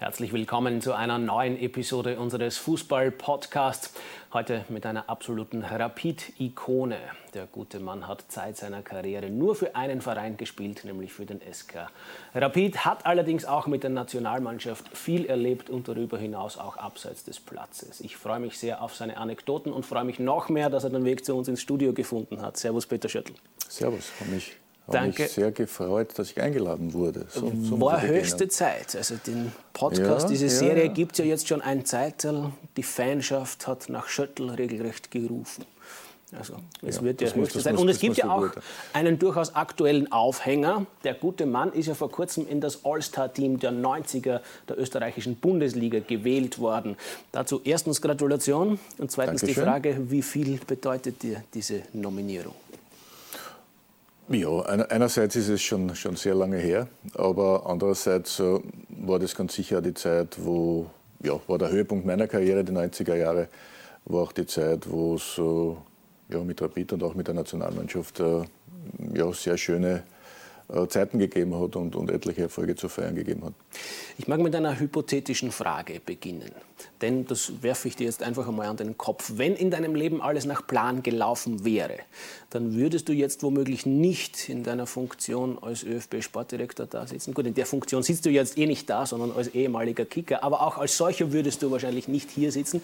Herzlich willkommen zu einer neuen Episode unseres Fußball-Podcasts. Heute mit einer absoluten Rapid-Ikone. Der gute Mann hat Zeit seiner Karriere nur für einen Verein gespielt, nämlich für den SK. Rapid hat allerdings auch mit der Nationalmannschaft viel erlebt und darüber hinaus auch abseits des Platzes. Ich freue mich sehr auf seine Anekdoten und freue mich noch mehr, dass er den Weg zu uns ins Studio gefunden hat. Servus, Peter Schöttl. Servus, freue mich Danke. mich sehr gefreut, dass ich eingeladen wurde. So, so War höchste Zeit. Also den Podcast, ja, diese ja. Serie gibt es ja jetzt schon ein Zeitteil. Die Fanschaft hat nach Schöttl regelrecht gerufen. Also es ja, wird ja höchste Zeit. Und es gibt ja auch gut. einen durchaus aktuellen Aufhänger. Der gute Mann ist ja vor kurzem in das All-Star-Team der 90er der österreichischen Bundesliga gewählt worden. Dazu erstens Gratulation und zweitens Dankeschön. die Frage, wie viel bedeutet dir diese Nominierung? Ja, einerseits ist es schon, schon sehr lange her, aber andererseits äh, war das ganz sicher die Zeit, wo, ja, war der Höhepunkt meiner Karriere, die 90er Jahre, war auch die Zeit, wo es äh, ja, mit Rapid und auch mit der Nationalmannschaft äh, ja, sehr schöne Zeiten gegeben hat und, und etliche Erfolge zu feiern gegeben hat. Ich mag mit einer hypothetischen Frage beginnen. Denn das werfe ich dir jetzt einfach einmal an den Kopf. Wenn in deinem Leben alles nach Plan gelaufen wäre, dann würdest du jetzt womöglich nicht in deiner Funktion als ÖFB-Sportdirektor da sitzen. Gut, in der Funktion sitzt du jetzt eh nicht da, sondern als ehemaliger Kicker. Aber auch als solcher würdest du wahrscheinlich nicht hier sitzen.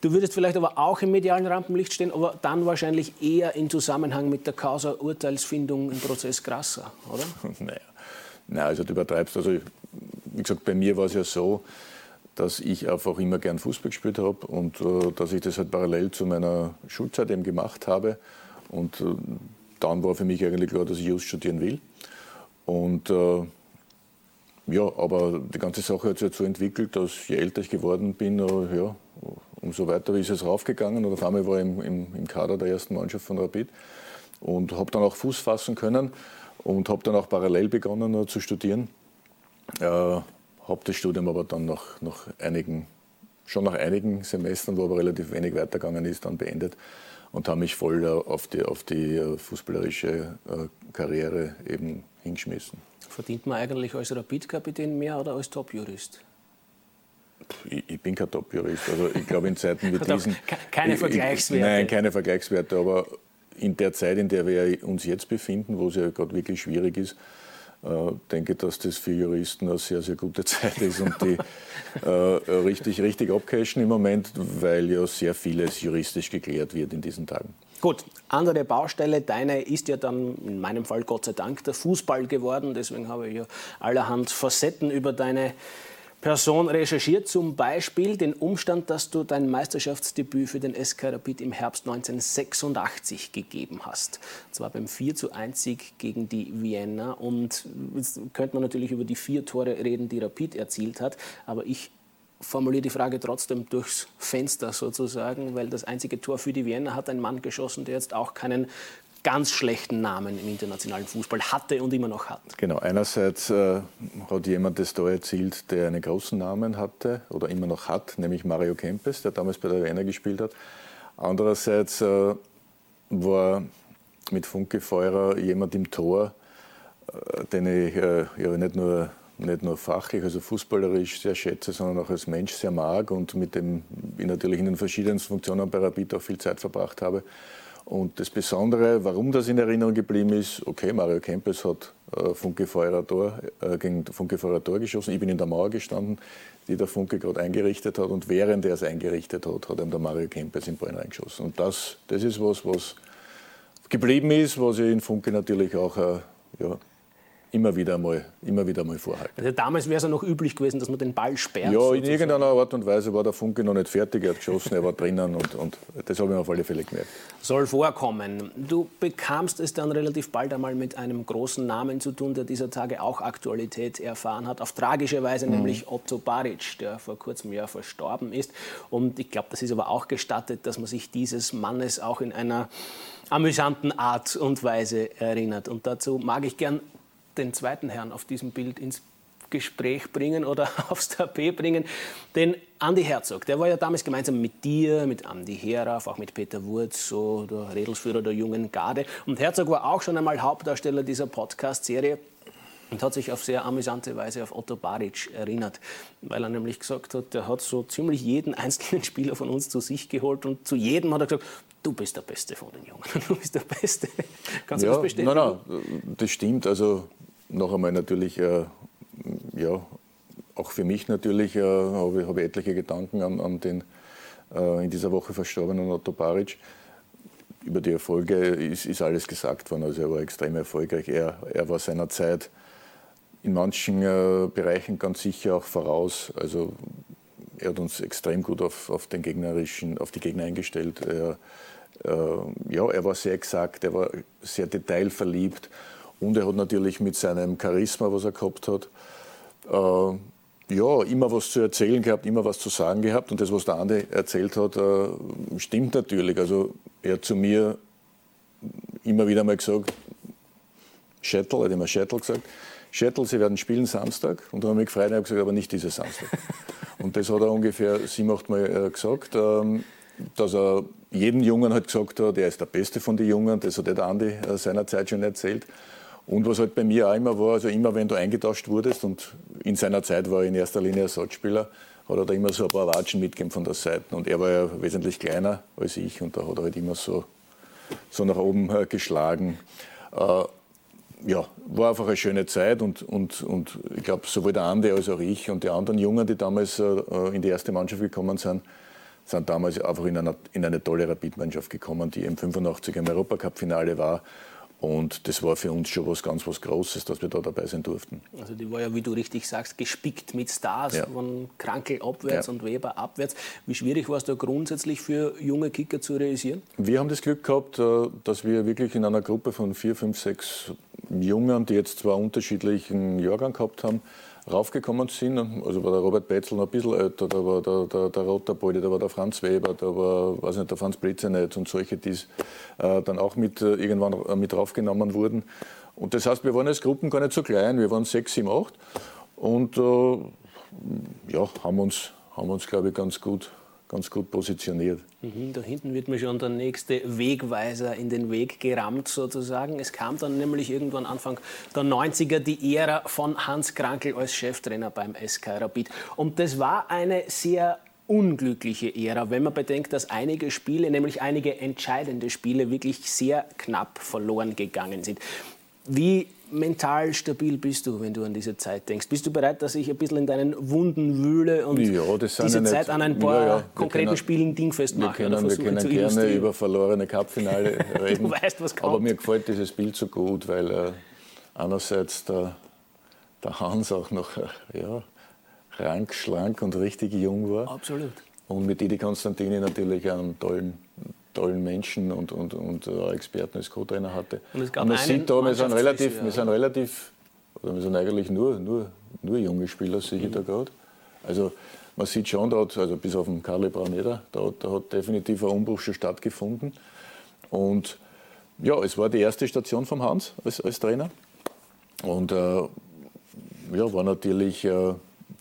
Du würdest vielleicht aber auch im medialen Rampenlicht stehen, aber dann wahrscheinlich eher in Zusammenhang mit der Causa Urteilsfindung im Prozess Grasser, oder? Naja, Nein, also du übertreibst. Also, wie gesagt, bei mir war es ja so, dass ich einfach immer gern Fußball gespielt habe und äh, dass ich das halt parallel zu meiner Schulzeit eben gemacht habe. Und äh, dann war für mich eigentlich klar, dass ich Just studieren will. Und äh, ja, aber die ganze Sache hat sich so entwickelt, dass je älter ich geworden bin, äh, ja, umso weiter ist es raufgegangen und auf einmal war ich im, im, im Kader der ersten Mannschaft von Rapid und habe dann auch Fuß fassen können und habe dann auch parallel begonnen zu studieren. Äh, habe das Studium aber dann nach, nach einigen, schon nach einigen Semestern, wo aber relativ wenig weitergegangen ist, dann beendet und habe mich voll auf die, auf die uh, fußballerische Karriere eben hingeschmissen. Verdient man eigentlich als Rapid-Kapitän mehr oder als Top-Jurist? Ich, ich bin kein Top-Jurist. Also ich glaube, in Zeiten wie diesen. keine Vergleichswerte. nein, keine Vergleichswerte. Aber in der Zeit, in der wir uns jetzt befinden, wo es ja gerade wirklich schwierig ist, äh, denke, dass das für Juristen eine sehr, sehr gute Zeit ist und die äh, richtig, richtig abcashen im Moment, weil ja sehr vieles juristisch geklärt wird in diesen Tagen. Gut, andere Baustelle, deine ist ja dann in meinem Fall Gott sei Dank der Fußball geworden. Deswegen habe ich ja allerhand Facetten über deine Person recherchiert, zum Beispiel den Umstand, dass du dein Meisterschaftsdebüt für den SK Rapid im Herbst 1986 gegeben hast. Und zwar beim 4 zu 1 Sieg gegen die Vienna. Und jetzt könnte man natürlich über die vier Tore reden, die Rapid erzielt hat. Aber ich formuliere die Frage trotzdem durchs Fenster sozusagen, weil das einzige Tor für die Vienna hat ein Mann geschossen, der jetzt auch keinen ganz schlechten Namen im internationalen Fußball hatte und immer noch hat. Genau, einerseits äh, hat jemand das Tor erzielt, der einen großen Namen hatte oder immer noch hat, nämlich Mario Kempes, der damals bei der Wiener gespielt hat. Andererseits äh, war mit Funke Feurer jemand im Tor, äh, den ich äh, ja, nicht nur nicht nur fachlich, also fußballerisch sehr schätze, sondern auch als Mensch sehr mag und mit dem ich natürlich in den verschiedensten Funktionen bei Rapid auch viel Zeit verbracht habe. Und das Besondere, warum das in Erinnerung geblieben ist, okay, Mario Kempes hat äh, Funke Tor, äh, gegen Tor geschossen. Ich bin in der Mauer gestanden, die der Funke gerade eingerichtet hat. Und während er es eingerichtet hat, hat ihm der Mario Kempes in den Ball reingeschossen. Und das, das ist was, was geblieben ist, was ich in Funke natürlich auch äh, ja, immer wieder mal, immer wieder mal vorhalten. Also damals wäre es ja noch üblich gewesen, dass man den Ball sperrt. Ja, in irgendeiner Art und Weise war der Funke noch nicht fertig, er hat geschossen, er war drinnen und, und das habe ich auf alle Fälle gemerkt. Soll vorkommen. Du bekamst es dann relativ bald einmal mit einem großen Namen zu tun, der dieser Tage auch Aktualität erfahren hat, auf tragische Weise, mhm. nämlich Otto Baric, der vor kurzem Jahr verstorben ist. Und ich glaube, das ist aber auch gestattet, dass man sich dieses Mannes auch in einer amüsanten Art und Weise erinnert. Und dazu mag ich gern den zweiten Herrn auf diesem Bild ins Gespräch bringen oder aufs Tapet bringen. Den Andi Herzog, der war ja damals gemeinsam mit dir, mit Andi Herauf, auch mit Peter Wurz, so der Redelsführer der jungen Garde. Und Herzog war auch schon einmal Hauptdarsteller dieser Podcast-Serie. und hat sich auf sehr amüsante Weise auf Otto Baric erinnert, weil er nämlich gesagt hat, der hat so ziemlich jeden einzelnen Spieler von uns zu sich geholt und zu jedem hat er gesagt, du bist der Beste von den Jungen, du bist der Beste. Kannst du ja, das bestätigen? Nein, nein, das stimmt. Also noch einmal natürlich, äh, ja, auch für mich natürlich äh, habe, habe ich etliche Gedanken an, an den äh, in dieser Woche verstorbenen Otto Baric. Über die Erfolge ist, ist, alles gesagt worden. Also er war extrem erfolgreich. Er, er war seiner Zeit in manchen äh, Bereichen ganz sicher auch voraus. Also er hat uns extrem gut auf, auf, den gegnerischen, auf die Gegner eingestellt. Er, äh, ja, er war sehr exakt, er war sehr detailverliebt und er hat natürlich mit seinem Charisma, was er gehabt hat, äh, ja, immer was zu erzählen gehabt, immer was zu sagen gehabt. Und das, was der Andi erzählt hat, äh, stimmt natürlich. Also er hat zu mir immer wieder mal gesagt, Schettel, er hat immer Schettel gesagt, Schettel, Sie werden spielen Samstag. Und dann habe ich mich gefreut und habe gesagt, aber nicht dieses Samstag. und das hat er ungefähr sieben, acht Mal äh, gesagt, ähm, dass er jedem Jungen halt gesagt hat, er ist der Beste von den Jungen. Das hat der Andi äh, seinerzeit schon erzählt. Und was halt bei mir auch immer war, also immer wenn du eingetauscht wurdest, und in seiner Zeit war er in erster Linie Ersatzspieler, hat er da immer so ein paar Watschen mitgegeben von der Seite. Und er war ja wesentlich kleiner als ich und da hat er halt immer so, so nach oben äh, geschlagen. Äh, ja, war einfach eine schöne Zeit und, und, und ich glaube, sowohl der Andi als auch ich und die anderen Jungen, die damals äh, in die erste Mannschaft gekommen sind, sind damals einfach in, einer, in eine tolle Rapidmannschaft gekommen, die im 85 im Europacup-Finale war und das war für uns schon was ganz was Großes, dass wir da dabei sein durften. Also die war ja, wie du richtig sagst, gespickt mit Stars, ja. von Krankel abwärts ja. und Weber abwärts. Wie schwierig war es da grundsätzlich für junge Kicker zu realisieren? Wir haben das Glück gehabt, äh, dass wir wirklich in einer Gruppe von vier, fünf, sechs Jungen, die jetzt zwar unterschiedlichen Jahrgang gehabt haben, raufgekommen sind. Also war der Robert Betzel noch ein bisschen älter, da war der, der, der Rotterbolde, da war der Franz Weber, da war weiß nicht, der Franz Blitzenetz und solche, die äh, dann auch mit, äh, irgendwann äh, mit raufgenommen wurden. Und das heißt, wir waren als Gruppen gar nicht so klein, wir waren sechs, sieben, acht und äh, ja, haben uns, haben uns glaube ich, ganz gut ganz gut positioniert. Mhm, da hinten wird mir schon der nächste Wegweiser in den Weg gerammt sozusagen. Es kam dann nämlich irgendwann Anfang der 90er die Ära von Hans Krankel als Cheftrainer beim SK Rapid. Und das war eine sehr unglückliche Ära, wenn man bedenkt, dass einige Spiele, nämlich einige entscheidende Spiele, wirklich sehr knapp verloren gegangen sind. Wie mental stabil bist du, wenn du an diese Zeit denkst? Bist du bereit, dass ich ein bisschen in deinen Wunden wühle und ja, diese Zeit an ein paar ja, ja. konkreten können, Spielen dingfest mache? Wir können, wir können gerne über verlorene Cupfinale reden. du weißt, was kommt. Aber mir gefällt dieses Bild so gut, weil äh, einerseits der, der, Hans auch noch äh, ja, rank, schlank und richtig jung war. Absolut. Und mit Didi Konstantini natürlich einen tollen tollen Menschen und, und, und äh, Experten als Co-Trainer hatte. Und, es gab und man sieht da, wir sind relativ, wir sind relativ, oder wir sind eigentlich nur, nur, nur junge Spieler, sehe ich mhm. da gerade. Also man sieht schon, da also bis auf den Karli Brauneder, da, da hat definitiv ein Umbruch schon stattgefunden. Und ja, es war die erste Station vom Hans als, als Trainer. Und äh, ja, war natürlich äh,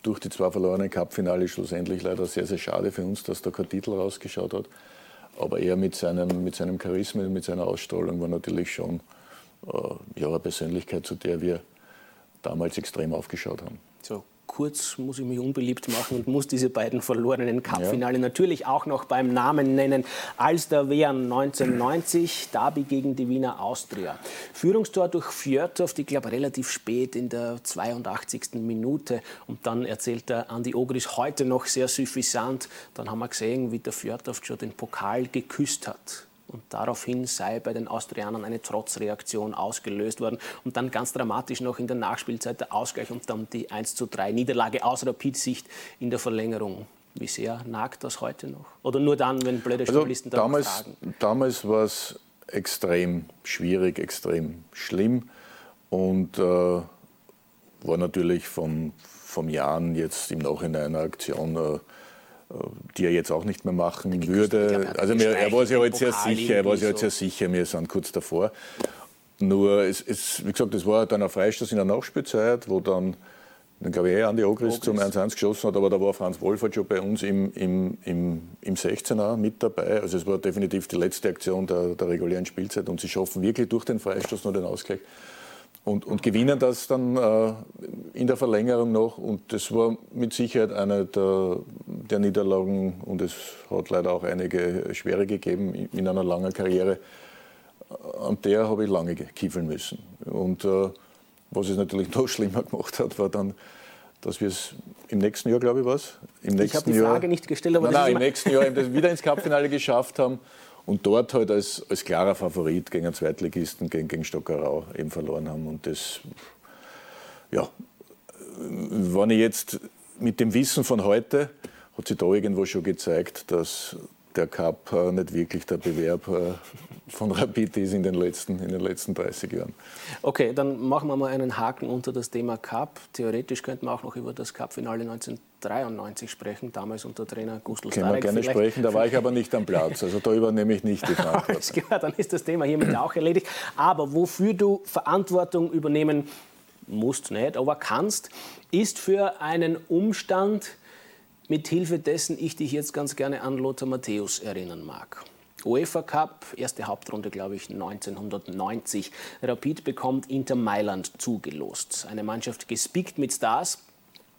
durch die zwei verlorenen Cup-Finale schlussendlich leider sehr, sehr schade für uns, dass da kein Titel rausgeschaut hat. Aber er mit seinem, mit seinem Charisma, mit seiner Ausstrahlung war natürlich schon äh, ja, eine Persönlichkeit, zu der wir damals extrem aufgeschaut haben. So, kurz muss ich mich unbeliebt machen und muss diese beiden verlorenen Cup-Finale ja. natürlich auch noch beim Namen nennen. Alster Wehren 1990, Derby gegen die Wiener Austria. Führungstor durch Fjörthoff, ich glaube relativ spät in der 82. Minute. Und dann erzählt der Andi Ogris heute noch sehr suffisant. Dann haben wir gesehen, wie der Fjörthoff schon den Pokal geküsst hat. Und daraufhin sei bei den Austrianern eine Trotzreaktion ausgelöst worden. Und dann ganz dramatisch noch in der Nachspielzeit der Ausgleich und dann die 1 zu 3 Niederlage aus Rapid-Sicht in der Verlängerung. Wie sehr nagt das heute noch? Oder nur dann, wenn blöde also Journalisten damals, fragen? Damals war es extrem schwierig, extrem schlimm und äh, war natürlich vom, vom Jahren jetzt im Nachhinein eine Aktion. Äh, die er jetzt auch nicht mehr machen würde. Also mir, er war sich halt sehr sicher, er war sich halt sehr sicher, wir sind kurz davor. Nur, es, es, wie gesagt, es war dann ein Freistoß in der Nachspielzeit, wo dann, dann glaube ich, eh Andi Ogris zum 1-1 geschossen hat, aber da war Franz Wolfert schon bei uns im, im, im, im 16er mit dabei. Also es war definitiv die letzte Aktion der, der regulären Spielzeit und sie schaffen wirklich durch den Freistoß noch den Ausgleich. und, und gewinnen das dann äh, in der Verlängerung noch. Und das war mit Sicherheit eine der, der, Niederlagen und es hat leider auch einige schwere gegeben in einer langen Karriere. An der habe ich lange kiefeln müssen. Und äh, was es natürlich noch schlimmer gemacht hat, war dann, dass wir es im nächsten Jahr, glaube ich, was? ich habe die Frage Jahr, nicht gestellt, aber nein, nein, im nächsten Jahr wieder ins Cupfinale geschafft haben und dort halt als, als klarer Favorit gegen einen Zweitligisten, gegen, gegen Stockerau eben verloren haben. Und das, ja, wenn ich jetzt mit dem Wissen von heute, hat sich da irgendwo schon gezeigt, dass der Cup äh, nicht wirklich der Bewerb äh, von Rapid ist in den, letzten, in den letzten 30 Jahren. Okay, dann machen wir mal einen Haken unter das Thema Cup. Theoretisch könnten wir auch noch über das Cup-Finale 1993 sprechen, damals unter Trainer Gustl Können wir gerne Vielleicht. sprechen, da war ich aber nicht am Platz. Also da übernehme ich nicht die Verantwortung. klar, dann ist das Thema hiermit auch erledigt. Aber wofür du Verantwortung übernehmen musst nicht, aber kannst, ist für einen Umstand, mit Hilfe dessen ich dich jetzt ganz gerne an Lothar Matthäus erinnern mag. UEFA Cup, erste Hauptrunde, glaube ich, 1990. Rapid bekommt Inter Mailand zugelost. Eine Mannschaft gespickt mit Stars,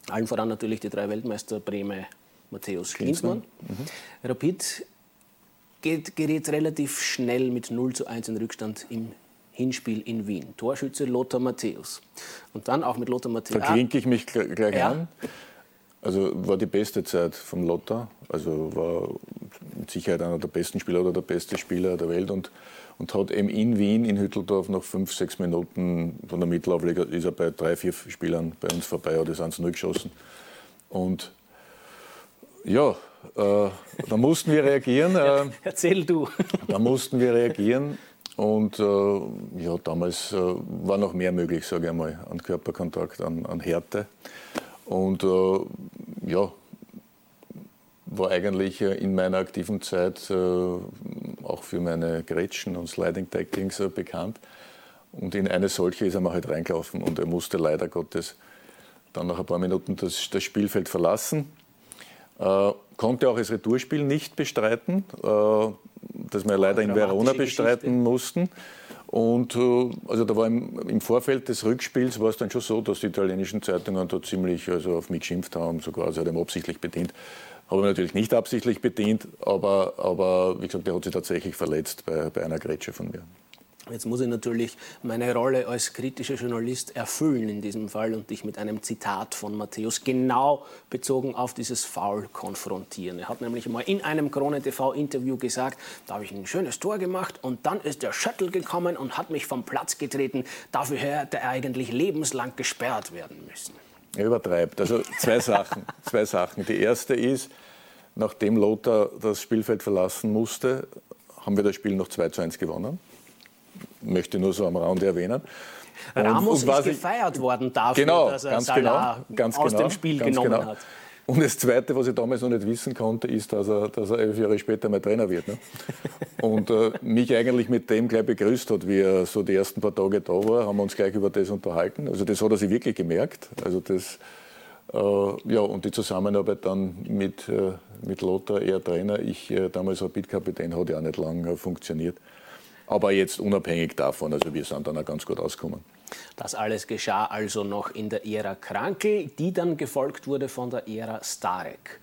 allen voran natürlich die drei Weltmeister Breme, Matthäus Klinsmann. Mhm. Rapid geht, gerät relativ schnell mit 0 zu 1 in Rückstand im Hinspiel in Wien. Torschütze Lothar Matthäus. Und dann auch mit Lothar Matthäus. Da klinke ich mich gleich ja. an. Also war die beste Zeit vom Lothar. Also war mit Sicherheit einer der besten Spieler oder der beste Spieler der Welt und, und hat eben in Wien, in Hütteldorf, nach fünf, sechs Minuten von der Mittelaufleger ist er bei drei, vier Spielern bei uns vorbei, hat das 1 0 geschossen. Und ja, äh, da mussten wir reagieren. Äh, Erzähl du. Da mussten wir reagieren. Und äh, ja, damals äh, war noch mehr möglich, sage ich einmal, an Körperkontakt, an, an Härte. Und äh, ja, war eigentlich äh, in meiner aktiven Zeit äh, auch für meine Gretchen und Sliding Tacklings äh, bekannt. Und in eine solche ist er mal halt reingelaufen und er musste leider Gottes dann nach ein paar Minuten das, das Spielfeld verlassen. Äh, konnte auch das Retourspiel nicht bestreiten, äh, das wir leider in Verona bestreiten mussten. Und äh, also da war im, im, Vorfeld des Rückspiels war es dann schon so, dass die italienischen Zeitungen da ziemlich also auf mich geschimpft haben, sogar also hat absichtlich bedient. Habe ich natürlich nicht absichtlich bedient, aber, aber wie gesagt, der hat sich tatsächlich verletzt bei, bei einer Grätsche von mir. Jetzt muss ich natürlich meine Rolle als kritischer Journalist erfüllen in diesem Fall und dich mit einem Zitat von Matthäus genau bezogen auf dieses Foul konfrontieren. Er hat nämlich mal in einem Krone TV-Interview gesagt, da habe ich ein schönes Tor gemacht und dann ist der Shuttle gekommen und hat mich vom Platz getreten. Dafür hätte er eigentlich lebenslang gesperrt werden müssen. Er übertreibt. Also zwei Sachen. zwei Sachen. Die erste ist, nachdem Lothar das Spielfeld verlassen musste, haben wir das Spiel noch 2 zu 1 gewonnen möchte nur so am Rande erwähnen. Und, Ramos und ist gefeiert worden dafür, genau, dass er ganz Salah genau, ganz aus genau, dem Spiel genommen genau. hat. Und das Zweite, was ich damals noch nicht wissen konnte, ist, dass er, dass er elf Jahre später mal Trainer wird. Ne? Und äh, mich eigentlich mit dem gleich begrüßt hat, wie er so die ersten paar Tage da war, haben wir uns gleich über das unterhalten. Also das hat er sich wirklich gemerkt. Also das, äh, ja, und die Zusammenarbeit dann mit, äh, mit Lothar, er Trainer, ich äh, damals Rapid-Kapitän, hat ja auch nicht lange funktioniert. Aber jetzt unabhängig davon, also wir sind dann auch ganz gut ausgekommen. Das alles geschah also noch in der Ära Krankel, die dann gefolgt wurde von der Ära Starek.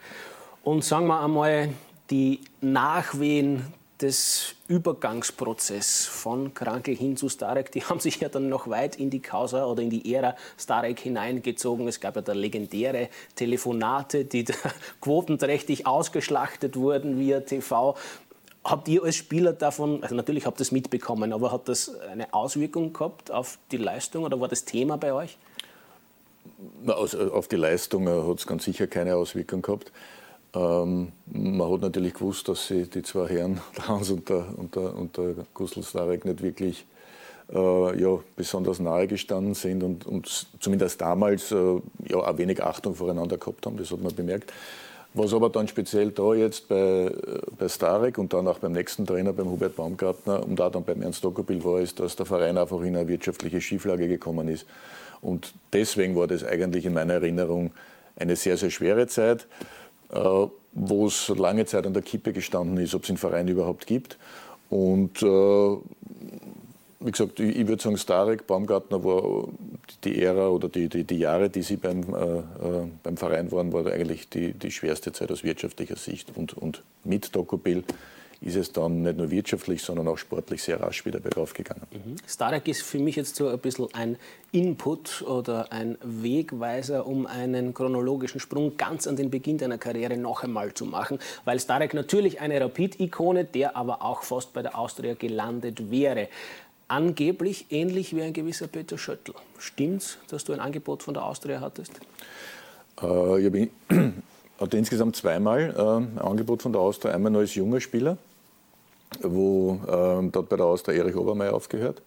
Und sagen wir einmal, die Nachwehen des Übergangsprozesses von Krankel hin zu Starek, die haben sich ja dann noch weit in die Causa oder in die Ära Starek hineingezogen. Es gab ja da legendäre Telefonate, die da quotenträchtig ausgeschlachtet wurden via TV. Habt ihr als Spieler davon, also natürlich habt ihr es mitbekommen, aber hat das eine Auswirkung gehabt auf die Leistung oder war das Thema bei euch? Also auf die Leistung hat es ganz sicher keine Auswirkung gehabt. Ähm, man hat natürlich gewusst, dass sie die zwei Herren, der Hans und der, und der, und der Gustl Starek, nicht wirklich äh, ja, besonders nahe gestanden sind und, und zumindest damals äh, ja, auch wenig Achtung voreinander gehabt haben, das hat man bemerkt. Was aber dann speziell da jetzt bei, bei Starek und dann auch beim nächsten Trainer, beim Hubert Baumgartner und auch dann beim Ernst Dockerbill war, ist, dass der Verein einfach in eine wirtschaftliche Schieflage gekommen ist. Und deswegen war das eigentlich in meiner Erinnerung eine sehr, sehr schwere Zeit, äh, wo es lange Zeit an der Kippe gestanden ist, ob es einen Verein überhaupt gibt. Und äh, wie gesagt, ich, ich würde sagen, Starek, Baumgartner war die Ära oder die, die, die Jahre, die sie beim, äh, äh beim Verein waren, war eigentlich die, die schwerste Zeit aus wirtschaftlicher Sicht. Und, und mit Dokopil ist es dann nicht nur wirtschaftlich, sondern auch sportlich sehr rasch wieder bergauf gegangen. Mhm. Starek ist für mich jetzt so ein bisschen ein Input oder ein Wegweiser, um einen chronologischen Sprung ganz an den Beginn deiner Karriere noch einmal zu machen, weil Starek natürlich eine Rapid-Ikone, der aber auch fast bei der Austria gelandet wäre. Angeblich ähnlich wie ein gewisser Peter Schöttl. Stimmt's, dass du ein Angebot von der Austria hattest? Äh, ich habe hatte insgesamt zweimal äh, ein Angebot von der Austria. Einmal nur als junger Spieler, wo äh, dort bei der Austria Erich Obermeier aufgehört.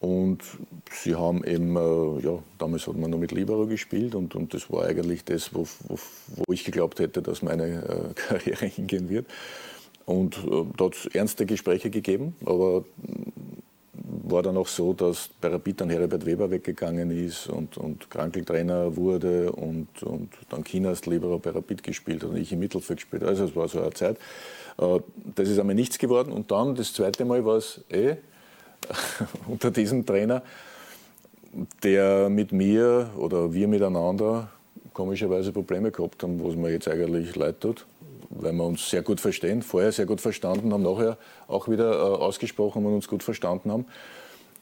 Und sie haben eben, äh, ja, damals hat man noch mit Libero gespielt und, und das war eigentlich das, wo, wo, wo ich geglaubt hätte, dass meine äh, Karriere hingehen wird. Und äh, es ernste Gespräche gegeben, aber war dann auch so, dass bei Rapid dann Herbert Weber weggegangen ist und, und Krankel Trainer wurde und, und dann Chinas Libero bei Rapid gespielt und ich im Mittelfeld gespielt. Also es war so eine Zeit. Äh, das ist einmal nichts geworden. Und dann das zweite Mal war es eh unter diesem Trainer, der mit mir oder wir miteinander komischerweise Probleme gehabt haben, es mir jetzt eigentlich leid tut weil wir uns sehr gut verstehen, vorher sehr gut verstanden haben, nachher auch wieder äh, ausgesprochen und uns gut verstanden haben.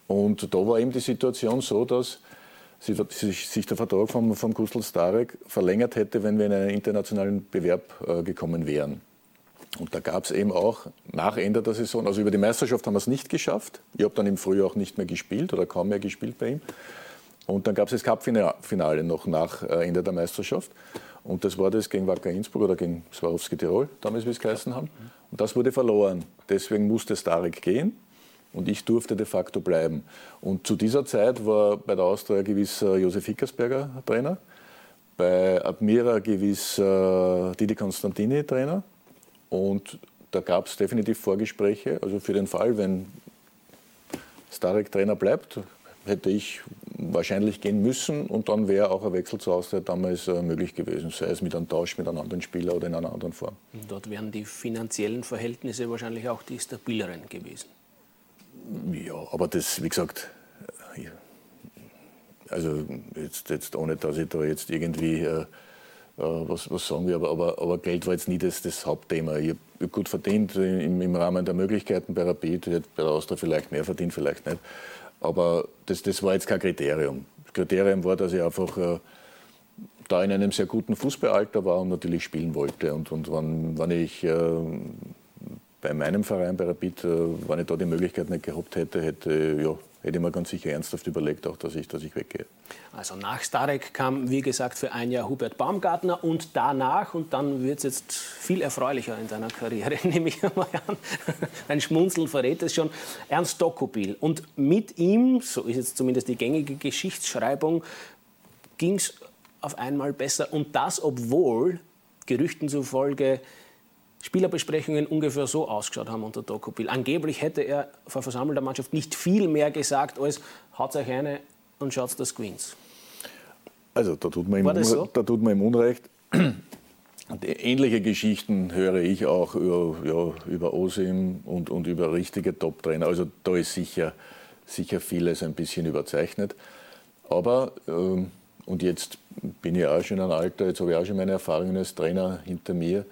Und da war eben die Situation so, dass sich der Vertrag vom, vom Kustel Starek verlängert hätte, wenn wir in einen internationalen Bewerb äh, gekommen wären. Und da gab es eben auch nach Ende der Saison, also über die Meisterschaft haben wir es nicht geschafft. Ich habe dann im Frühjahr auch nicht mehr gespielt oder kaum mehr gespielt bei ihm. Und dann gab es das Cup-Finale noch nach äh, Ende der Meisterschaft. Und das war das gegen Wacker Innsbruck oder gegen Swarovski Tirol, damals wie es geheißen haben. Und das wurde verloren. Deswegen musste Starek gehen und ich durfte de facto bleiben. Und zu dieser Zeit war bei der Austria ein gewisser Josef Hickersberger Trainer, bei Admira gewiss äh, Didi Constantini Trainer. Und da gab es definitiv Vorgespräche. Also für den Fall, wenn Starek Trainer bleibt, hätte ich wahrscheinlich gehen müssen und dann wäre auch ein Wechsel zu Austria damals äh, möglich gewesen, sei es mit einem Tausch mit einem anderen Spieler oder in einer anderen Form. Dort wären die finanziellen Verhältnisse wahrscheinlich auch die stabileren gewesen. Ja, aber das, wie gesagt, äh, also jetzt, jetzt ohne, dass ich da jetzt irgendwie äh, äh, was, was sagen will, aber, aber, aber, Geld war jetzt nie das, das Hauptthema. Ich habe gut verdient im, im, Rahmen der Möglichkeiten bei Rapid, ich hätte bei der Austria vielleicht mehr verdient, vielleicht nicht. Aber das, das war jetzt kein Kriterium. Das Kriterium war, dass ich einfach äh, da in einem sehr guten Fußballalter war und natürlich spielen wollte. Und, und wenn, wenn ich äh, bei meinem Verein, bei Rapid, äh, wenn ich da die Möglichkeit nicht gehabt hätte, hätte, ja, hätte ich mir ganz sicher ernsthaft überlegt, auch, dass ich, dass ich weggehe. Also nach Starek kam, wie gesagt, für ein Jahr Hubert Baumgartner und danach, und dann wird es jetzt viel erfreulicher in deiner Karriere, nehme ich mal an, dein Schmunzeln verrät es schon, Ernst Dokopil. Und mit ihm, so ist jetzt zumindest die gängige Geschichtsschreibung, ging es auf einmal besser. Und das, obwohl Gerüchten zufolge Spielerbesprechungen ungefähr so ausgeschaut haben unter Dokopil. Angeblich hätte er vor versammelter Mannschaft nicht viel mehr gesagt als haut euch eine und schaut das Queens. Also da tut man ihm, so? da tut man ihm Unrecht. Ähnliche Geschichten höre ich auch über, ja, über Osim und, und über richtige Top-Trainer. Also da ist sicher, sicher vieles ein bisschen überzeichnet. Aber, ähm, und jetzt bin ich auch schon ein Alter, jetzt habe ich auch schon meine Erfahrungen als Trainer hinter mir.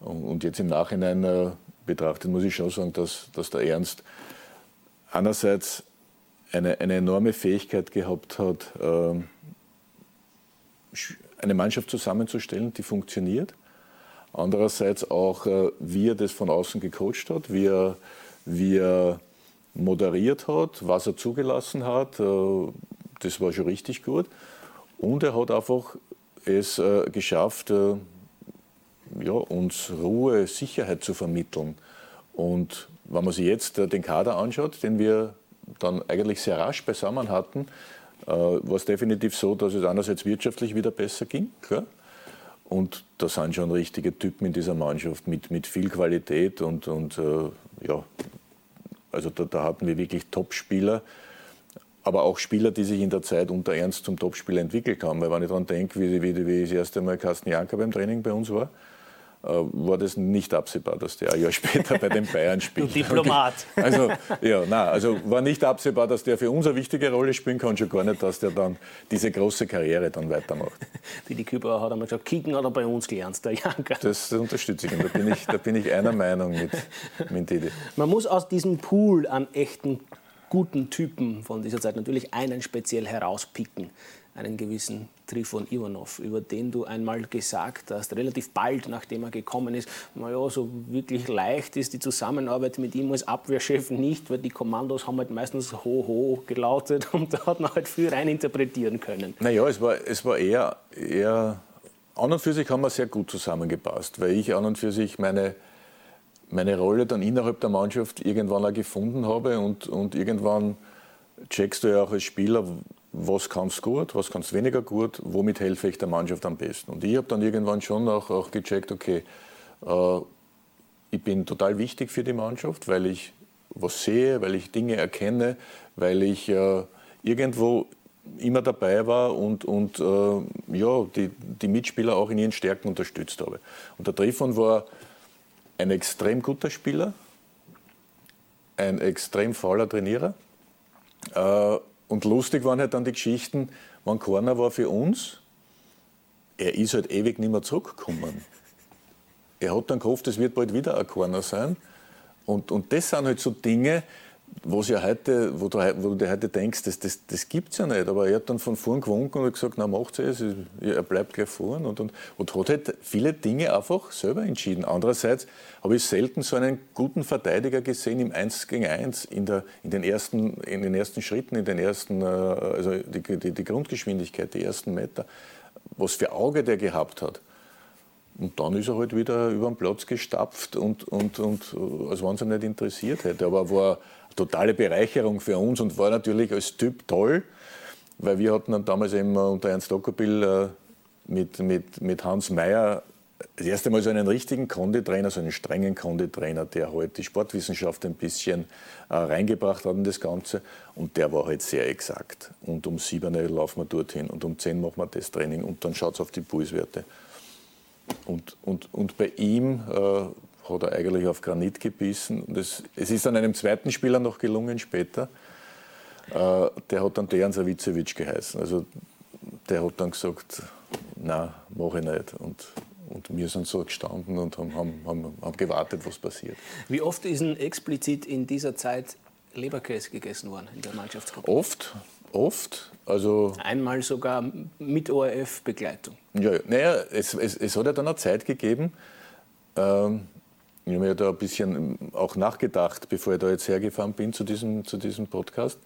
Und jetzt im Nachhinein äh, betrachtet muss ich schon sagen, dass, dass der Ernst einerseits eine, eine enorme Fähigkeit gehabt hat, äh, eine Mannschaft zusammenzustellen, die funktioniert. Andererseits auch, äh, wie er das von außen gecoacht hat, wie er, wie er moderiert hat, was er zugelassen hat. Das war schon richtig gut. Und er hat einfach es geschafft, ja, uns Ruhe, Sicherheit zu vermitteln. Und wenn man sich jetzt den Kader anschaut, den wir dann eigentlich sehr rasch beisammen hatten, äh, war es definitiv so, dass es einerseits wirtschaftlich wieder besser ging, klar. Und da sind schon richtige Typen in dieser Mannschaft mit, mit viel Qualität und, und äh, ja, also da, da hatten wir wirklich Top-Spieler, aber auch Spieler, die sich in der Zeit unter Ernst zum Topspieler entwickelt haben. Weil wenn ich daran denke, wie, wie, wie das erste Mal Carsten Janker beim Training bei uns war, äh, war das nicht absehbar, dass der ein Jahr später bei den Bayern spielt. Du Diplomat. Also, ja, nein, also war nicht absehbar, dass der für uns eine wichtige Rolle spielen kann, schon gar nicht, dass der dann diese große Karriere dann weitermacht. Die Küper hat einmal gesagt, Kicken hat er bei uns gelernt, der Janker. Das unterstütze ich und da bin ich, da bin ich einer Meinung mit, mit Didi. Man muss aus diesem Pool an echten guten Typen von dieser Zeit natürlich einen speziell herauspicken einen gewissen Trifon Ivanov, über den du einmal gesagt hast, relativ bald nachdem er gekommen ist, naja, so wirklich leicht ist die Zusammenarbeit mit ihm als Abwehrchef nicht, weil die Kommandos haben halt meistens ho-ho gelautet und da hat man halt viel reininterpretieren können. Naja, es war, es war eher, eher, an und für sich haben wir sehr gut zusammengepasst, weil ich an und für sich meine, meine Rolle dann innerhalb der Mannschaft irgendwann auch gefunden habe und, und irgendwann checkst du ja auch als Spieler, was kannst du gut, was kannst du weniger gut, womit helfe ich der Mannschaft am besten. Und ich habe dann irgendwann schon auch, auch gecheckt, okay, äh, ich bin total wichtig für die Mannschaft, weil ich was sehe, weil ich Dinge erkenne, weil ich äh, irgendwo immer dabei war und, und äh, ja, die, die Mitspieler auch in ihren Stärken unterstützt habe. Und der Trifon war ein extrem guter Spieler, ein extrem fauler Trainierer. Und lustig waren halt dann die Geschichten, wenn keiner war für uns, er ist halt ewig nicht mehr zurückgekommen. Er hat dann gehofft, es wird bald wieder ein Corner sein. Und, und das sind halt so Dinge, was ja heute, wo, du, wo du heute denkst, das, das, das gibt es ja nicht. Aber er hat dann von vorn gewunken und gesagt, na macht es, er bleibt gleich vorn. Und, und, und hat halt viele Dinge einfach selber entschieden. Andererseits habe ich selten so einen guten Verteidiger gesehen im 1 gegen 1 in, der, in, den, ersten, in den ersten Schritten, in den ersten, äh, also die, die, die Grundgeschwindigkeit, die ersten Meter. Was für Auge der gehabt hat. Und dann ist er halt wieder über den Platz gestapft und, und, und äh, als wenn es ihn nicht interessiert hätte. Aber war totale Bereicherung für uns und war natürlich als Typ toll, weil wir hatten dann damals eben unter Ernst Ockerbill äh, mit, mit, mit Hans Mayer das erste Mal so einen richtigen Konditrainer, so einen strengen Konditrainer, der halt die Sportwissenschaft ein bisschen äh, reingebracht hat in das Ganze. Und der war halt sehr exakt. Und um sieben laufen wir dorthin und um zehn machen wir das Training und dann schaut es auf die Pulswerte. Und, und, und bei ihm äh, hat er eigentlich auf Granit gebissen. Das, es ist dann einem zweiten Spieler noch gelungen später. Äh, der hat dann Dejan Savicevic geheißen. Also der hat dann gesagt, na, mache ich nicht. Und, und wir sind so gestanden und haben, haben, haben, haben gewartet, was passiert. Wie oft ist denn explizit in dieser Zeit Leberkäse gegessen worden in der Mannschaftsgruppe? Oft, oft. Also Einmal sogar mit ORF-Begleitung. Ja, naja, es, es, es hat ja dann eine Zeit gegeben, ähm, ich habe mir da ein bisschen auch nachgedacht, bevor ich da jetzt hergefahren bin zu diesem, zu diesem Podcast.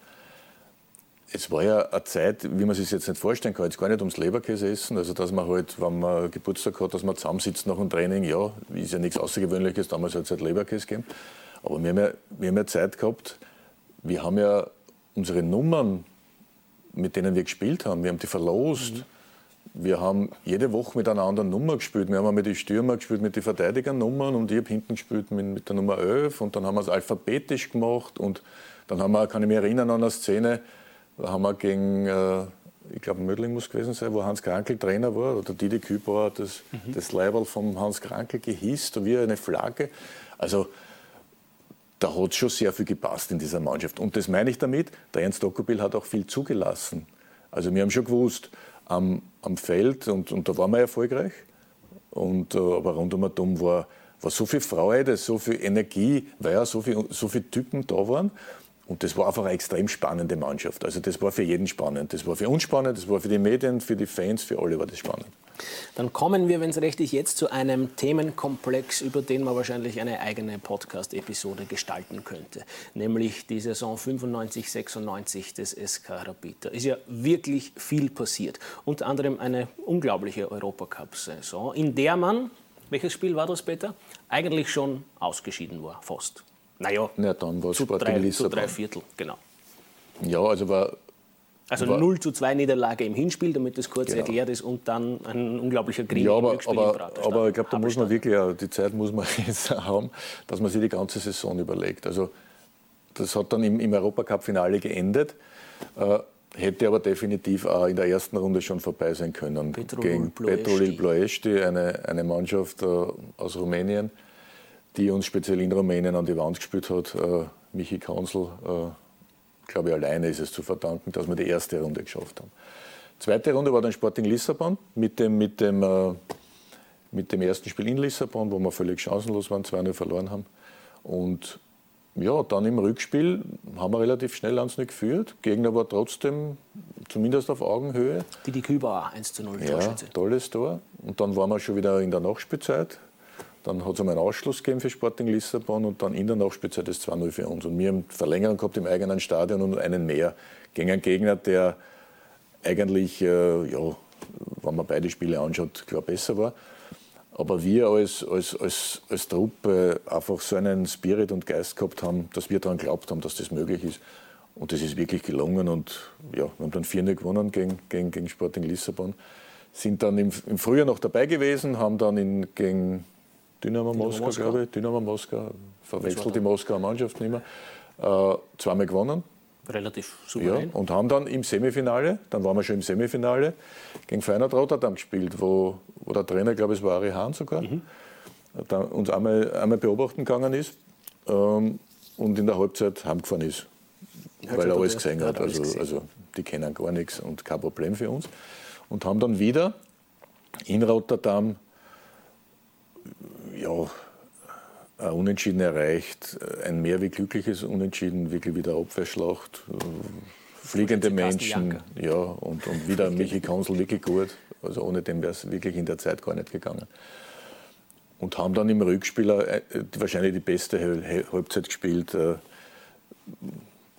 Es war ja eine Zeit, wie man sich jetzt nicht vorstellen kann, jetzt gar nicht ums Leberkäse essen, also dass man halt, wenn man Geburtstag hat, dass man zusammensitzt nach dem Training, ja, ist ja nichts Außergewöhnliches, damals hat es halt Leberkäse gegeben. Aber wir haben, ja, wir haben ja Zeit gehabt, wir haben ja unsere Nummern, mit denen wir gespielt haben, wir haben die verlost. Mhm. Wir haben jede Woche mit einer anderen Nummer gespielt. Wir haben mit den Stürmer gespielt, mit den Verteidigernummern und ich habe hinten gespielt mit, mit, der Nummer 11 und dann haben wir es alphabetisch gemacht und dann haben wir, kann ich mich erinnern an eine Szene, da haben wir gegen, äh, ich glaube Mödling muss gewesen sein, wo Hans Krankel Trainer war oder Didi Kübauer das, mhm. das Leiberl vom Hans Krankel gehisst, wie eine Flagge. Also da hat schon sehr viel gepasst in dieser Mannschaft. Und das meine ich damit, der Ernst Dockerbill hat auch viel zugelassen. Also wir haben schon gewusst, am, am Feld und, und da waren wir erfolgreich. Und, äh, aber rund um Atom war, war so viel Freude, so viel Energie, weil ja so viele so viel Typen da waren. Und das war einfach eine extrem spannende Mannschaft. Also das war für jeden spannend. Das war für uns spannend, das war für die Medien, für die Fans, für alle war das spannend. Dann kommen wir, wenn es recht ist, jetzt zu einem Themenkomplex, über den man wahrscheinlich eine eigene Podcast-Episode gestalten könnte. Nämlich die Saison 95-96 des SK Rapid. Da ist ja wirklich viel passiert. Unter anderem eine unglaubliche Europacup-Saison, in der man, welches Spiel war das, Peter? Eigentlich schon ausgeschieden war, fast. Naja, ja, dann war zu, drei, zu drei Viertel, genau. Ja, also war also war, 0 zu 2 Niederlage im Hinspiel, damit das kurz genau. erklärt ist, und dann ein unglaublicher Krieg ja, aber, aber, aber ich glaube, da muss man wirklich, die Zeit muss man jetzt haben, dass man sich die ganze Saison überlegt. Also das hat dann im, im Europacup-Finale geendet. Äh, hätte aber definitiv auch in der ersten Runde schon vorbei sein können. Petrolul gegen Petrolil Ploiești, eine, eine Mannschaft äh, aus Rumänien, die uns speziell in Rumänien an die Wand gespielt hat. Äh, Michi Kansel, äh, glaube ich, alleine ist es zu verdanken, dass wir die erste Runde geschafft haben. Zweite Runde war dann Sporting Lissabon mit dem, mit dem, äh, mit dem ersten Spiel in Lissabon, wo wir völlig chancenlos waren, 2-0 verloren haben. Und ja, dann im Rückspiel haben wir relativ schnell 1 0 geführt. Gegner war trotzdem zumindest auf Augenhöhe. Die die Kübauer 1 zu 0 Ja, tolles Tor. Und dann waren wir schon wieder in der Nachspielzeit. Dann hat es einmal einen Ausschluss gegeben für Sporting Lissabon und dann in der Nachspielzeit das 2-0 für uns. Und wir haben Verlängerung gehabt im eigenen Stadion und einen mehr gegen einen Gegner, der eigentlich, äh, ja, wenn man beide Spiele anschaut, klar besser war. Aber wir als, als, als, als Truppe einfach so einen Spirit und Geist gehabt haben, dass wir daran geglaubt haben, dass das möglich ist. Und das ist wirklich gelungen. Und ja, wir haben dann 4 gewonnen gegen, gegen, gegen Sporting Lissabon. Sind dann im, im Frühjahr noch dabei gewesen, haben dann in, gegen Dynamo, Dynamo Moskau, Moskau, glaube ich, Dynamo Moskau, verwechselt die Moskauer Mannschaft nicht mehr, äh, zweimal gewonnen relativ souverän. Ja, und haben dann im Semifinale, dann waren wir schon im Semifinale, gegen Feyenoord Rotterdam gespielt, wo, wo der Trainer, glaube ich, es war Ari Hahn sogar, mhm. uns einmal, einmal beobachten gegangen ist ähm, und in der Halbzeit heimgefahren ist, ja, weil er alles gesehen hat. Also, gesehen. also die kennen gar nichts und kein Problem für uns. Und haben dann wieder in Rotterdam ja, ein Unentschieden erreicht, ein mehr wie glückliches Unentschieden, wirklich wieder Abwehrschlacht, äh, fliegende Menschen, ja, und, und wieder Michi Kansel wirklich gut. Also ohne den wäre es wirklich in der Zeit gar nicht gegangen. Und haben dann im Rückspieler äh, wahrscheinlich die beste Halbzeit gespielt, äh,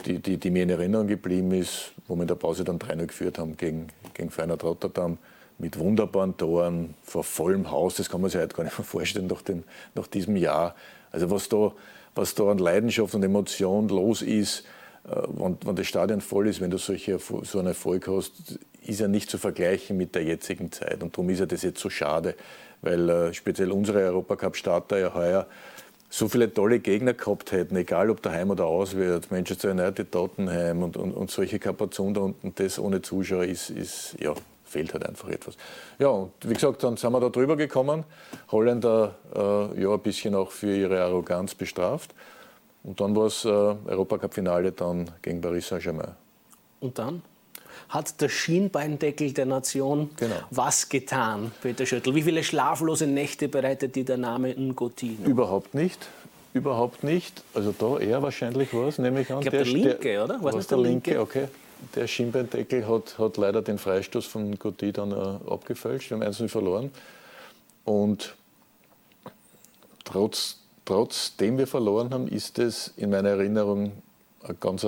die, die, die, mir in Erinnerung geblieben ist, wo wir in der Pause dann 3 geführt haben gegen, gegen Feyenoord Rotterdam mit wunderbaren Toren, vor vollem Haus, das kann man sich heute gar nicht mehr vorstellen nach, dem, nach diesem Jahr. Also was da, was da an Leidenschaft und Emotion los ist, äh, wenn, wenn das Stadion voll ist, wenn du solche, so einen Erfolg hast, ist ja nicht zu vergleichen mit der jetzigen Zeit. Und darum ist ja das jetzt so schade, weil äh, speziell unsere Europacup-Starter ja heuer so viele tolle Gegner gehabt hätten, egal ob daheim oder auswärts, Manchester United, Tottenham und, und, und solche Kapazunder und das ohne Zuschauer ist, ist ja, fehlt halt einfach etwas. Ja, und wie gesagt, dann sind wir da drüber gekommen. Holländer äh, ja ein bisschen auch für ihre Arroganz bestraft. Und dann war es äh, Europacup-Finale dann gegen Paris Saint-Germain. Und dann? Hat der Schienbeindeckel der Nation genau. was getan, Peter Schüttel? Wie viele schlaflose Nächte bereitet dir der Name Ngoti? Überhaupt nicht. Überhaupt nicht. Also da eher wahrscheinlich was, nämlich an ich glaub, der, der Linke, der, oder? Was der, der Linke? Linke? Okay der Schienbeindeckel hat, hat leider den Freistoß von Gotti dann äh, abgefälscht. Wir haben 1 verloren. Und trotz, trotzdem wir verloren haben, ist es in meiner Erinnerung ein ganz,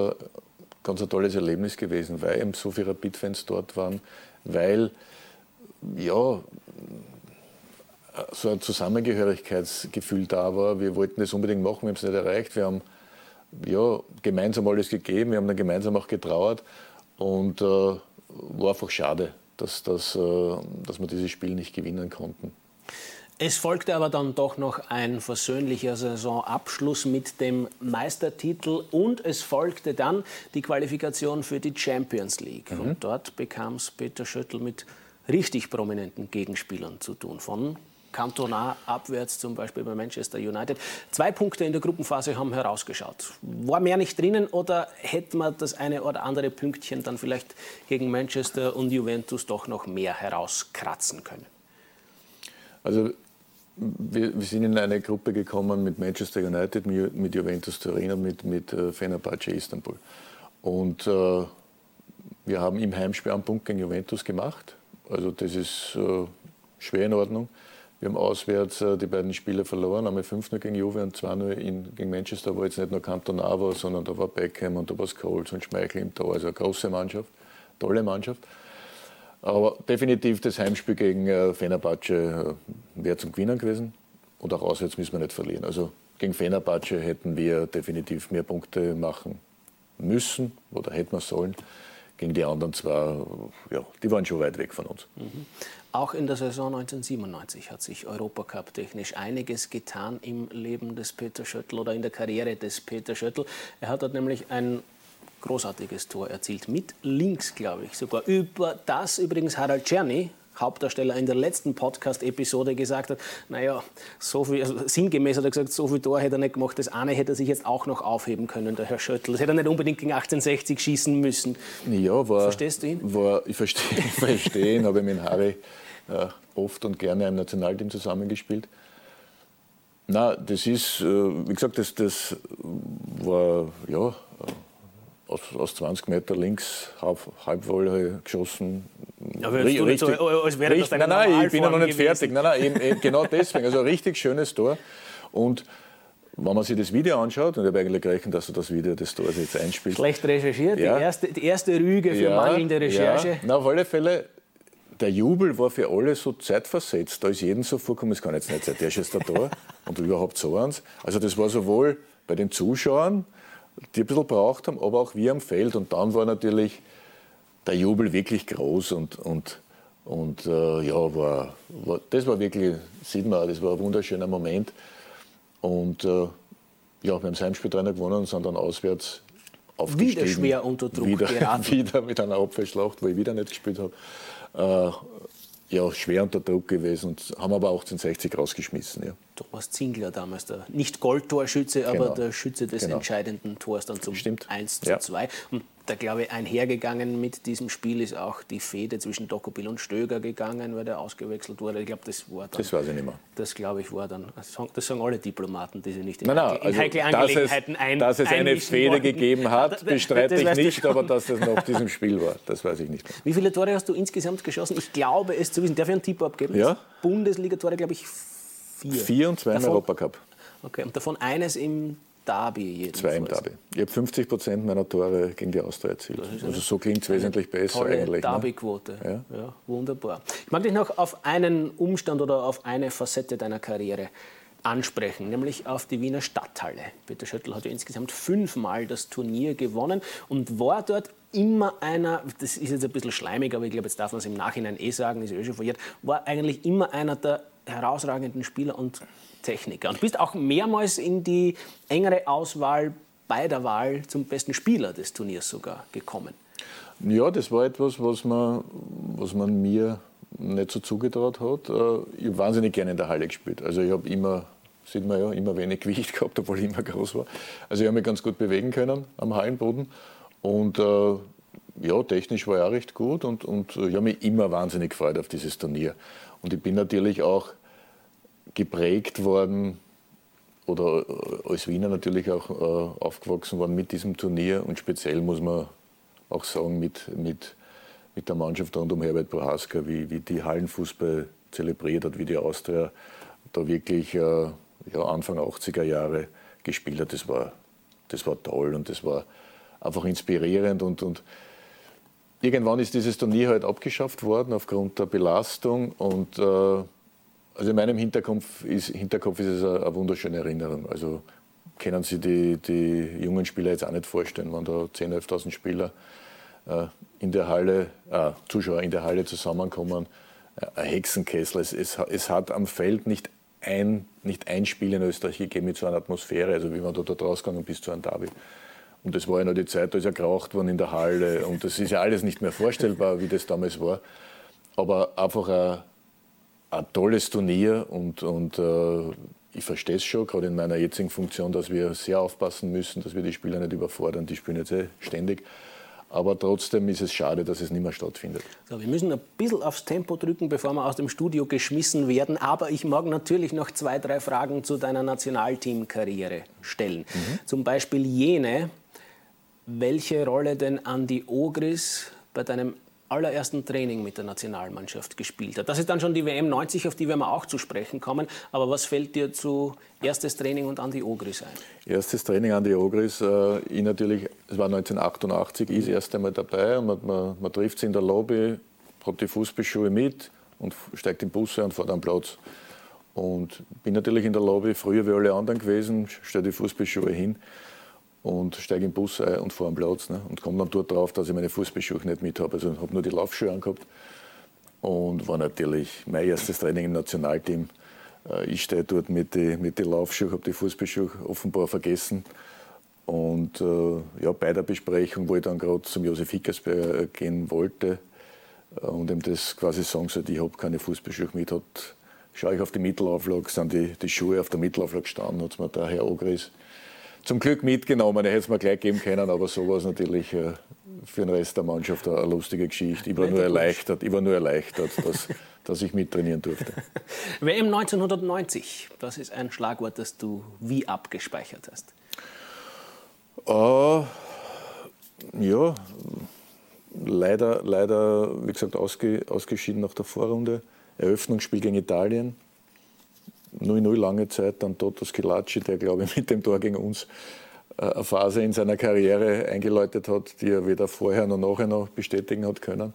ganz ein tolles Erlebnis gewesen, weil eben so viele Rapid-Fans dort waren, weil ja, so ein Zusammengehörigkeitsgefühl da war. Wir wollten das unbedingt machen, wir haben es nicht erreicht. Wir haben ja, gemeinsam alles gegeben, wir haben dann gemeinsam auch getrauert und äh, war einfach schade, dass, dass, äh, dass wir dieses Spiel nicht gewinnen konnten. Es folgte aber dann doch noch ein versöhnlicher Saisonabschluss mit dem Meistertitel und es folgte dann die Qualifikation für die Champions League. Mhm. Und dort bekam es Peter Schöttl mit richtig prominenten Gegenspielern zu tun, von Cantona abwärts, zum Beispiel bei Manchester United. Zwei Punkte in der Gruppenphase haben herausgeschaut. War mehr nicht drinnen oder hätte man das eine oder andere Pünktchen dann vielleicht gegen Manchester und Juventus doch noch mehr herauskratzen können? Also wir, wir, sind in eine Gruppe gekommen mit Manchester United, mit Juventus Turin und mit, mit äh, Fenerbahce Istanbul. Und äh, wir haben im Heimspiel einen Punkt gegen Juventus gemacht. Also das ist äh, schwer in Ordnung. Wir haben auswärts äh, die beiden Spiele verloren, einmal 5-0 gegen Juve und 2-0 gegen Manchester, wo jetzt nicht nur Cantona war, sondern da war Beckham und da war Scholes und Schmeichel im Tor. Also eine große Mannschaft, tolle Mannschaft. Aber definitiv das Heimspiel gegen äh, Fenerbahce äh, wäre zum Gewinnen gewesen. Und auch auswärts müssen wir nicht verlieren. Also gegen Fenerbahce hätten wir definitiv mehr Punkte machen müssen oder hätten wir sollen. Gegen die anderen zwar, ja, die waren schon weit weg von uns. Mhm. Auch in der Saison 1997 hat sich Europacup technisch einiges getan im Leben des Peter Schöttl oder in der Karriere des Peter Schöttl. Er hat dort nämlich ein großartiges Tor erzielt. Mit links, glaube ich sogar. Über das übrigens Harald Czerny, Hauptdarsteller in der letzten Podcast-Episode gesagt hat, naja, so viel, also sinngemäß hat er gesagt, so viel Tor hätte er nicht gemacht, das eine hätte er sich jetzt auch noch aufheben können, der Herr Schöttl. Das hätte er nicht unbedingt gegen 1860 schießen müssen. Ja, war, Verstehst du ihn? War, ich verstehe, ich verstehe ihn, habe mit Harry oft und gerne im Nationalteam zusammengespielt. Na, das ist, äh, wie gesagt, das, das war ja aus, aus 20 Meter links halb, Halbwolle geschossen. Ja, aber richtig, richtig, so, als wäre das nein, nein, ich bin ja noch nicht gewesen. fertig. Nein, nein, eben, eben, genau deswegen. Also ein richtig schönes Tor. Und wenn man sich das Video anschaut, und ich habe eigentlich gerechnet, dass du das Video des Tors jetzt einspielst. Schlecht recherchiert, ja. die, erste, die erste Rüge für ja, mangelnde Recherche. Ja. Na, auf alle Fälle, der Jubel war für alle so zeitversetzt. Da ist jedem so vorgekommen, es kann jetzt nicht sein, der ist jetzt da Tor und überhaupt so eins. Also das war sowohl bei den Zuschauern, die ein bisschen braucht haben, aber auch wir am Feld. Und dann war natürlich der Jubel wirklich groß und, und, und äh, ja, war, war, das war wirklich, sieht man, das war ein wunderschöner Moment. Und äh, ja, wir haben das Heimspiel 3 gewonnen und sind dann auswärts aufgestiegen. Wieder schwer unter Druck wieder, geraten. wieder mit einer Abwehrschlacht, wo ich wieder nicht gespielt habe. Äh, ja, schwer unter Druck gewesen und haben aber 1860 rausgeschmissen. Ja. Thomas Zingler damals, der nicht Goldtorschütze, genau. aber der Schütze des genau. entscheidenden Tors dann zum Stimmt. 1 zu ja. 2. Und da glaube ich, einhergegangen mit diesem Spiel ist auch die Fehde zwischen Dokopil und Stöger gegangen, weil der ausgewechselt wurde. Ich glaube, das war dann. Das weiß ich nicht mehr. Das glaube ich war dann. Das sagen alle Diplomaten, die sie nicht in, nein, nein, in also, heikle Angelegenheiten dass es, ein, Dass es eine Fehde worden. gegeben hat, bestreite ich nicht, aber dass das nach diesem Spiel war, das weiß ich nicht mehr. Wie viele Tore hast du insgesamt geschossen? Ich glaube es zu wissen. Darf ich einen Tipp abgeben? Ja. Bundesliga-Tore, glaube ich, vier. Vier und zwei im Europacup. Okay, und davon eines im Derby jedenfalls. Zwei im Derby. Ich habe 50 Prozent meiner Tore gegen die Austria erzielt. Also so klingt es wesentlich besser tolle eigentlich. Ne? Derby-Quote. Ne? Ja. ja. wunderbar. Ich mag dich noch auf einen Umstand oder auf eine Facette deiner Karriere ansprechen, nämlich auf die Wiener Stadthalle. Peter Schöttl hat ja insgesamt fünfmal das Turnier gewonnen und war dort immer einer, das ist jetzt ein bisschen schleimig, aber ich glaube, jetzt darf man es im Nachhinein eh sagen, ist eh schon verjährt, war eigentlich immer einer der herausragenden Spieler und Techniker. Und bist auch mehrmals in die engere Auswahl bei der Wahl zum besten Spieler des Turniers sogar gekommen. Ja, das war etwas, was man, was man mir nicht so zugetraut hat. Äh, ich habe wahnsinnig gerne in der Halle gespielt. Also ich habe immer, sieht man ja, immer wenig Gewicht gehabt, obwohl ich immer groß war. Also ich habe mich ganz gut bewegen können am Hallenboden. Und äh, ja, technisch war ich auch recht gut und, und ich habe mich immer wahnsinnig gefreut auf dieses Turnier. Und ich bin natürlich auch geprägt worden oder äh, als Wiener natürlich auch äh, aufgewachsen worden mit diesem Turnier. Und speziell muss man auch sagen mit, mit, mit der Mannschaft rund um Herbert Prohaska, wie, wie die Hallenfußball zelebriert hat, wie die Austria da wirklich äh, ja, Anfang 80er Jahre gespielt hat. Das war, das war toll und das war einfach inspirierend. Und, und irgendwann ist dieses Turnier halt abgeschafft worden aufgrund der Belastung. Und äh, also in meinem Hinterkopf ist, Hinterkopf ist es eine, wunderschöne Erinnerung. Also können Sie die, die jungen Spieler jetzt auch nicht vorstellen, wenn da 10.000, 11.000 Spieler äh, in der Halle, äh, Zuschauer in der Halle zusammenkommen. Äh, ein Hexenkessel. Es, es, es, hat am Feld nicht ein, nicht ein Spiel in Österreich gegeben mit so einer Atmosphäre, also wie man da dort rausgegangen bis zu einem Derby. Und das war ja noch die Zeit, da ist ja geraucht worden in der Halle. Und das ist ja alles nicht mehr vorstellbar, wie das damals war. Aber einfach ein, ein tolles Turnier und, und äh, ich verstehe es schon, gerade in meiner jetzigen Funktion, dass wir sehr aufpassen müssen, dass wir die Spieler nicht überfordern. Die spielen jetzt eh ständig. Aber trotzdem ist es schade, dass es nicht mehr stattfindet. So, wir müssen ein bisschen aufs Tempo drücken, bevor wir aus dem Studio geschmissen werden. Aber ich mag natürlich noch zwei, drei Fragen zu deiner Nationalteamkarriere stellen. Mhm. Zum Beispiel jene, welche Rolle denn Andi Ogris bei deinem allerersten Training mit der Nationalmannschaft gespielt hat. Das ist dann schon die WM 90, auf die wir auch zu sprechen kommen. Aber was fällt dir zu erstes Training und Andi Ogris ein? Erstes Training Andi Ogris, äh, ich natürlich, es war 1988, ich das erste Mal dabei und man, man, man trifft sie in der Lobby, hat die Fußballschuhe mit und steigt in den Bus und fährt am Platz. Und bin natürlich in der Lobby, früher wie alle anderen gewesen, stelle die Fußballschuhe hin und steige im Bus ein und fahre am Platz. Ne? Und komme dann dort drauf, dass ich meine Fußballschuhe nicht mit habe. Also habe nur die Laufschuhe angehabt. Und war natürlich mein erstes Training im Nationalteam. Äh, ich stehe dort mit den mit die Laufschuhen, habe die Fußballschuhe offenbar vergessen Und äh, ja, bei der Besprechung, wo ich dann gerade zum Josef Hickersberger gehen wollte äh, und ihm das quasi sagen sollte, ich habe keine Fußballschuhe mit, hat, schaue ich auf die Mittelauflage, sind die, die Schuhe auf der Mittelauflage gestanden, hat mir der Herr zum Glück mitgenommen. Er hätte es mir gleich geben können, aber so war es natürlich äh, für den Rest der Mannschaft eine, lustige Geschichte. Ich war nur erleichtert, ich war nur erleichtert dass, dass ich mittrainieren durfte. WM 1990, das ist ein Schlagwort, das du wie abgespeichert hast. Uh, ja, leider, leider, wie gesagt, ausge, ausgeschieden nach der Vorrunde. Eröffnungsspiel gegen Italien. 0-0 lange Zeit, dann Toto Schilacci, der, glaube ich, mit dem Tor gegen uns äh, eine Phase in seiner Karriere eingeläutet hat, die er weder vorher noch nachher noch bestätigen hat können.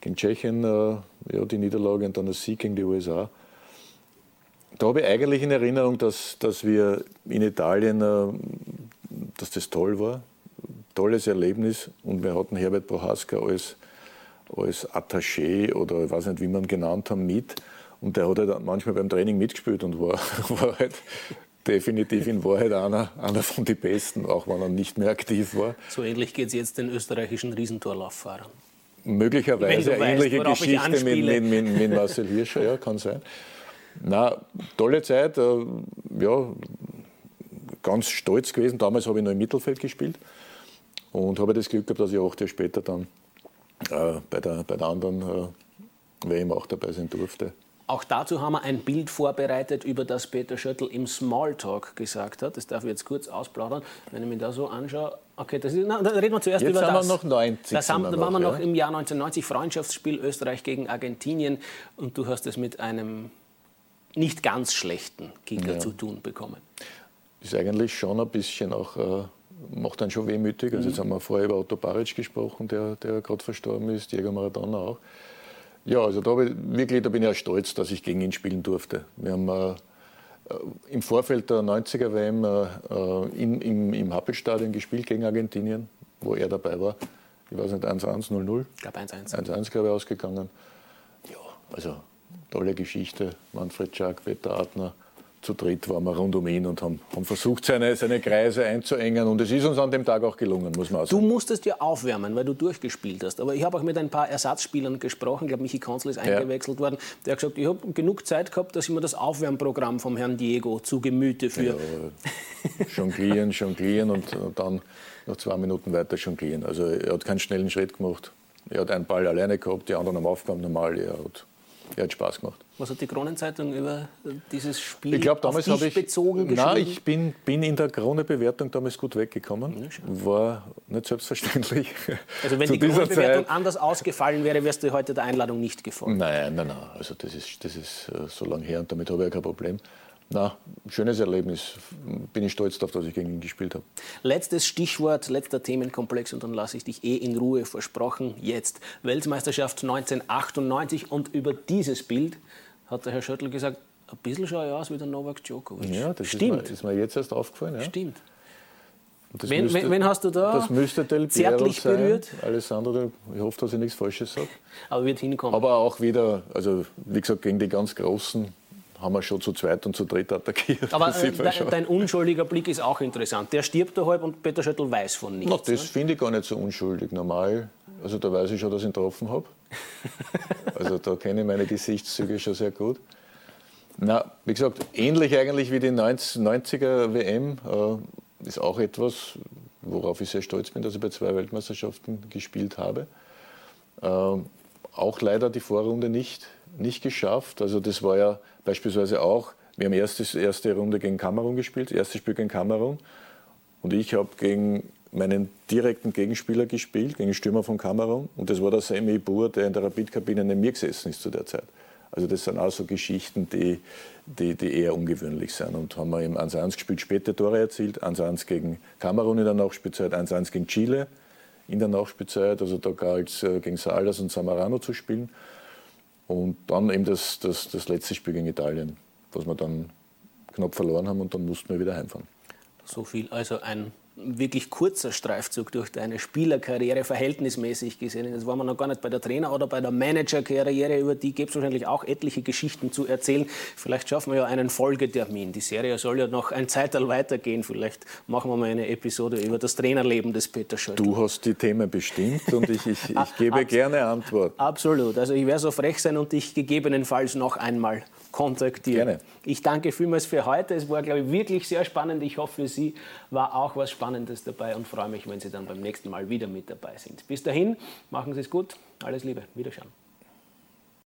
Gegen Tschechien äh, ja, die Niederlage und dann der Sieg gegen die USA. Da habe ich eigentlich in Erinnerung, dass, dass wir in Italien, äh, dass das toll war. Tolles Erlebnis und wir hatten Herbert Prohaska als, als Attaché oder ich weiß nicht, wie man ihn genannt haben, mit. Und der hat halt manchmal beim Training mitgespielt und war, war halt definitiv in Wahrheit einer, einer von den Besten, auch wenn er nicht mehr aktiv war. So ähnlich geht es jetzt den österreichischen Riesentorlauffahrern. Möglicherweise eine ähnliche Geschichte mit, mit, mit, mit, Marcel Hirscher, ja, kann sein. Na, tolle Zeit, äh, ja, ganz stolz gewesen. Damals habe ich noch im Mittelfeld gespielt und habe das Glück gehabt, dass ich acht Jahre später dann äh, bei, der, bei der anderen äh, WM auch dabei sein durfte. Auch dazu haben wir ein Bild vorbereitet, über das Peter Schöttl im Smalltalk gesagt hat. Das darf ich jetzt kurz ausplaudern. Wenn ich mir da so anschaue, okay, das ist, na, dann reden wir zuerst jetzt über das. Jetzt haben wir noch 90. Das haben, da waren wir noch ja? im Jahr 1990, Freundschaftsspiel Österreich gegen Argentinien. Und du hast es mit einem nicht ganz schlechten Kicker ja. zu tun bekommen. Ist eigentlich schon ein bisschen auch, äh, macht dann schon wehmütig. Also mhm. jetzt haben wir vorher über Otto Baric gesprochen, der, der gerade verstorben ist, Diego Maradona auch. Ja, also da, ich, wirklich, da bin ich ja stolz, dass ich gegen ihn spielen durfte. Wir haben äh, im Vorfeld der 90er WM äh, in, im, im Happelstadion gespielt gegen Argentinien, wo er dabei war. Ich weiß nicht, 1-1, 0-0. Ich glaube 1-1. 1-1, glaube ich, ausgegangen. Ja, also tolle Geschichte. Manfred Schack, Peter Adner zu dritt waren wir rund um ihn und haben, haben versucht, seine, seine Kreise einzuengen. Und es ist uns an dem Tag auch gelungen, muss man auch sagen. Du musstest ja aufwärmen, weil du durchgespielt hast. Aber ich habe auch mit ein paar Ersatzspielern gesprochen. Ich glaube, Michi Konzel ist eingewechselt ja. worden. Der hat gesagt, ich habe genug Zeit gehabt, dass ich mir das Aufwärmprogramm vom Herrn Diego zu Gemüte führe. Ja, jonglieren, jonglieren und, und dann noch zwei Minuten weiter jonglieren. Also er hat keinen schnellen Schritt gemacht. Er hat einen Ball alleine gehabt, die anderen haben aufgegangen normal. Er hat ja, hat Spaß gemacht. Was hat die Kronenzeitung über dieses Spiel ich glaub, damals auf dich ich, bezogen geschrieben? Nein, ich bin, bin in der Krone-Bewertung damals gut weggekommen. War nicht selbstverständlich. Also wenn die Krone-Bewertung anders ausgefallen wäre, wärst du heute der Einladung nicht gefolgt? Nein, nein, nein. Also das ist, das ist äh, so lange her und damit habe ich ja kein Problem. Na, schönes Erlebnis. Bin ich stolz darauf, dass ich gegen ihn gespielt habe. Letztes Stichwort, letzter Themenkomplex und dann lasse ich dich eh in Ruhe versprochen. Jetzt Weltmeisterschaft 1998 und über dieses Bild hat der Herr Schöttl gesagt, ein bisschen schaue ich aus wie der Novak Djokovic. Ja, das Stimmt. Ist, mir, ist mir jetzt erst aufgefallen. Ja. Stimmt. Wen, müsste, wen, hast du da das müsste Del zärtlich sein. berührt? Alessandro, ich hoffe, dass ich nichts Falsches sage. Aber wird hinkommen. Aber auch wieder, also wie gesagt, gegen die ganz Großen haben wir schon zu zweit und zu dritt attackiert. Aber äh, de, dein unschuldiger Blick ist auch interessant. Der stirbt da halb und Peter Schöttl weiß von nichts. Na, das ne? finde ich gar nicht so unschuldig. Normal, also da weiß ich schon, dass ich ihn getroffen habe. also da kenne ich meine Gesichtszüge schon sehr gut. Na, wie gesagt, ähnlich eigentlich wie die 90er WM äh, ist auch etwas, worauf ich sehr stolz bin, dass ich bei zwei Weltmeisterschaften gespielt habe. Äh, auch leider die Vorrunde nicht, nicht geschafft. Also das war ja beispielsweise auch, wir haben erste, erste Runde gegen Kamerun gespielt, erstes Spiel gegen Kamerun. Und ich habe gegen meinen direkten Gegenspieler gespielt, gegen den Stürmer von Kamerun. Und das war der Semi Bur, der in der Rapid-Kabine neben mir gesessen ist zu der Zeit. Also das sind auch so Geschichten, die, die, die eher ungewöhnlich sind. Und haben wir im 1-1 gespielt, späte Tore erzielt. 1-1 gegen Kamerun in der Nachspielzeit, 1-1 gegen Chile in der Nachspielzeit. Also da galt es äh, gegen Salas und Samarano zu spielen. Und dann eben das, das, das letzte Spiel gegen Italien, was wir dann knapp verloren haben und dann mussten wir wieder heimfahren. So viel, also ein wirklich kurzer Streifzug durch deine Spielerkarriere verhältnismäßig gesehen. Das war man noch gar nicht bei der Trainer- oder bei der Managerkarriere. Über die gibt es wahrscheinlich auch etliche Geschichten zu erzählen. Vielleicht schaffen wir ja einen Folgetermin. Die Serie soll ja noch ein Zeitalter weitergehen. Vielleicht machen wir mal eine Episode über das Trainerleben des Peter Schöttl. Du hast die Themen bestimmt und ich, ich, ich gebe gerne Antwort. Absolut. Also ich werde so frech sein und dich gegebenenfalls noch einmal kontaktieren. Gerne. Ich danke vielmals für heute. Es war, glaube ich, wirklich sehr spannend. Ich hoffe, für Sie war auch was Spannendes dabei und freue mich, wenn Sie dann beim nächsten Mal wieder mit dabei sind. Bis dahin, machen Sie es gut. Alles Liebe. Wiederschauen.